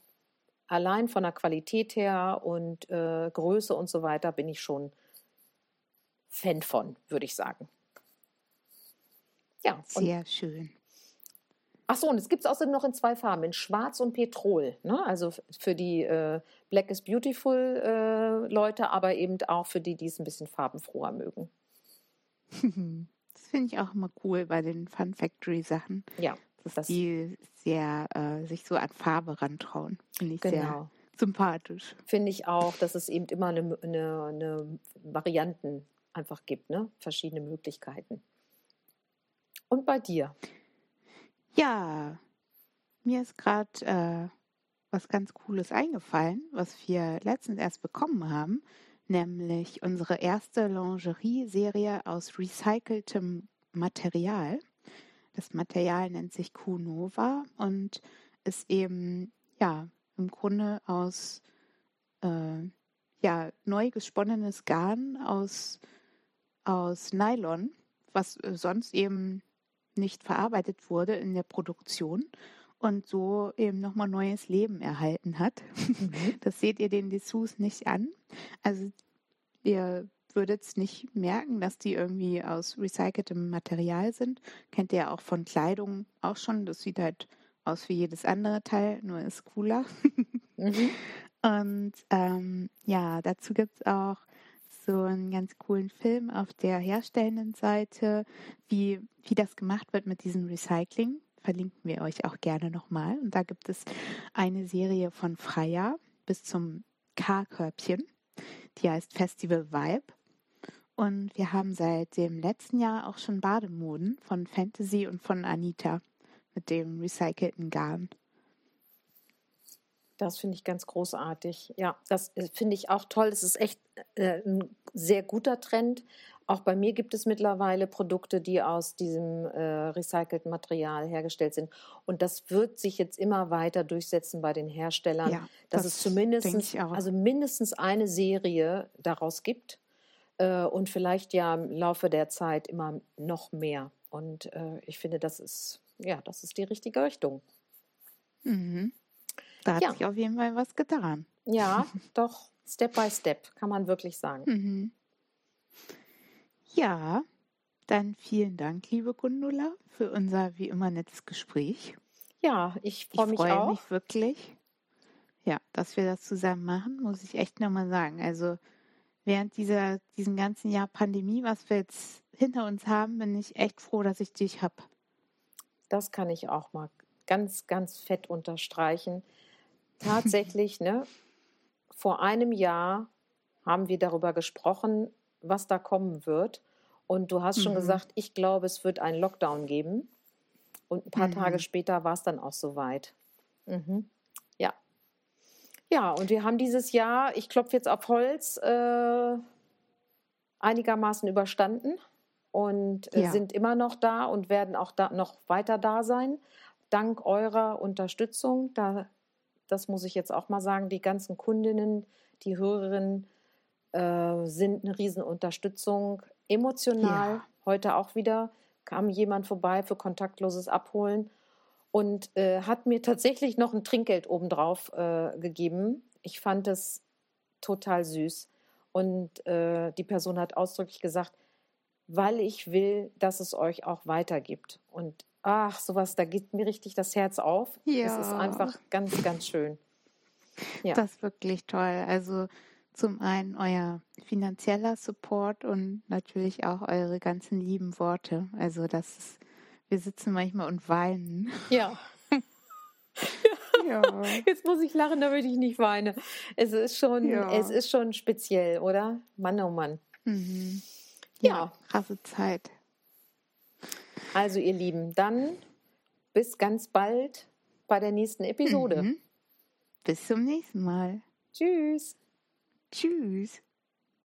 allein von der Qualität her und äh, Größe und so weiter bin ich schon Fan von, würde ich sagen.
Ja. Sehr schön.
Ach so, und es gibt es außerdem noch in zwei Farben, in Schwarz und Petrol. Ne? Also für die äh, Black is Beautiful äh, Leute, aber eben auch für die, die es ein bisschen farbenfroher mögen. *laughs*
Das finde ich auch immer cool bei den Fun Factory Sachen.
Ja.
Dass das die sehr äh, sich so an Farbe rantrauen. Finde ich genau. sehr sympathisch.
Finde ich auch, dass es eben immer eine, eine, eine Varianten einfach gibt, ne? verschiedene Möglichkeiten. Und bei dir?
Ja, mir ist gerade äh, was ganz Cooles eingefallen, was wir letztens erst bekommen haben, nämlich unsere erste Lingerie-Serie aus recyceltem Material. Das Material nennt sich Q-Nova und ist eben ja im Grunde aus äh, ja neu gesponnenes Garn aus aus Nylon, was sonst eben nicht verarbeitet wurde in der Produktion und so eben nochmal neues Leben erhalten hat. Mhm. Das seht ihr den Dessous nicht an. Also ihr würdet es nicht merken, dass die irgendwie aus recyceltem Material sind. Kennt ihr auch von Kleidung auch schon. Das sieht halt aus wie jedes andere Teil, nur ist cooler. Mhm. *laughs* Und ähm, ja, dazu gibt es auch so einen ganz coolen Film auf der herstellenden Seite, wie, wie das gemacht wird mit diesem Recycling. Verlinken wir euch auch gerne nochmal. Und da gibt es eine Serie von Freya bis zum K-Körbchen. Die heißt Festival Vibe. Und wir haben seit dem letzten Jahr auch schon Bademoden von Fantasy und von Anita mit dem recycelten Garn.
Das finde ich ganz großartig. Ja, das äh, finde ich auch toll. Das ist echt äh, ein sehr guter Trend. Auch bei mir gibt es mittlerweile Produkte, die aus diesem äh, recycelten Material hergestellt sind. Und das wird sich jetzt immer weiter durchsetzen bei den Herstellern, ja, dass das es zumindest also mindestens eine Serie daraus gibt äh, und vielleicht ja im Laufe der Zeit immer noch mehr. Und äh, ich finde, das ist ja, das ist die richtige Richtung.
Mhm. Da hat ja. sich auf jeden Fall was getan.
Ja, *laughs* doch, Step by Step, kann man wirklich sagen.
Mhm. Ja, dann vielen Dank, liebe Gundula, für unser wie immer nettes Gespräch.
Ja, ich freue mich
freu
auch.
mich wirklich. Ja, dass wir das zusammen machen, muss ich echt nochmal sagen. Also während dieser diesem ganzen Jahr Pandemie, was wir jetzt hinter uns haben, bin ich echt froh, dass ich dich habe.
Das kann ich auch mal ganz, ganz fett unterstreichen *laughs* tatsächlich, ne, vor einem Jahr haben wir darüber gesprochen, was da kommen wird. Und du hast schon mhm. gesagt, ich glaube, es wird einen Lockdown geben. Und ein paar mhm. Tage später war es dann auch soweit. Mhm. Ja. Ja, und wir haben dieses Jahr, ich klopfe jetzt auf Holz, äh, einigermaßen überstanden und äh, ja. sind immer noch da und werden auch da noch weiter da sein. Dank eurer Unterstützung. Da das muss ich jetzt auch mal sagen, die ganzen Kundinnen, die Hörerinnen äh, sind eine Riesenunterstützung. Emotional, ja. heute auch wieder kam jemand vorbei für kontaktloses Abholen und äh, hat mir tatsächlich noch ein Trinkgeld obendrauf äh, gegeben. Ich fand es total süß. Und äh, die Person hat ausdrücklich gesagt, weil ich will, dass es euch auch weitergibt. Und ach, sowas, da geht mir richtig das Herz auf. Ja. Es ist einfach ganz, ganz schön.
Ja. Das ist wirklich toll. Also zum einen euer finanzieller Support und natürlich auch eure ganzen lieben Worte. Also das ist, wir sitzen manchmal und weinen.
Ja. ja. *laughs* Jetzt muss ich lachen, damit ich nicht weine. Es ist schon, ja. es ist schon speziell, oder? Mann, oh Mann.
Mhm. Ja. ja, krasse Zeit.
Also ihr Lieben, dann bis ganz bald bei der nächsten Episode. Mhm.
Bis zum nächsten Mal.
Tschüss.
Tschüss.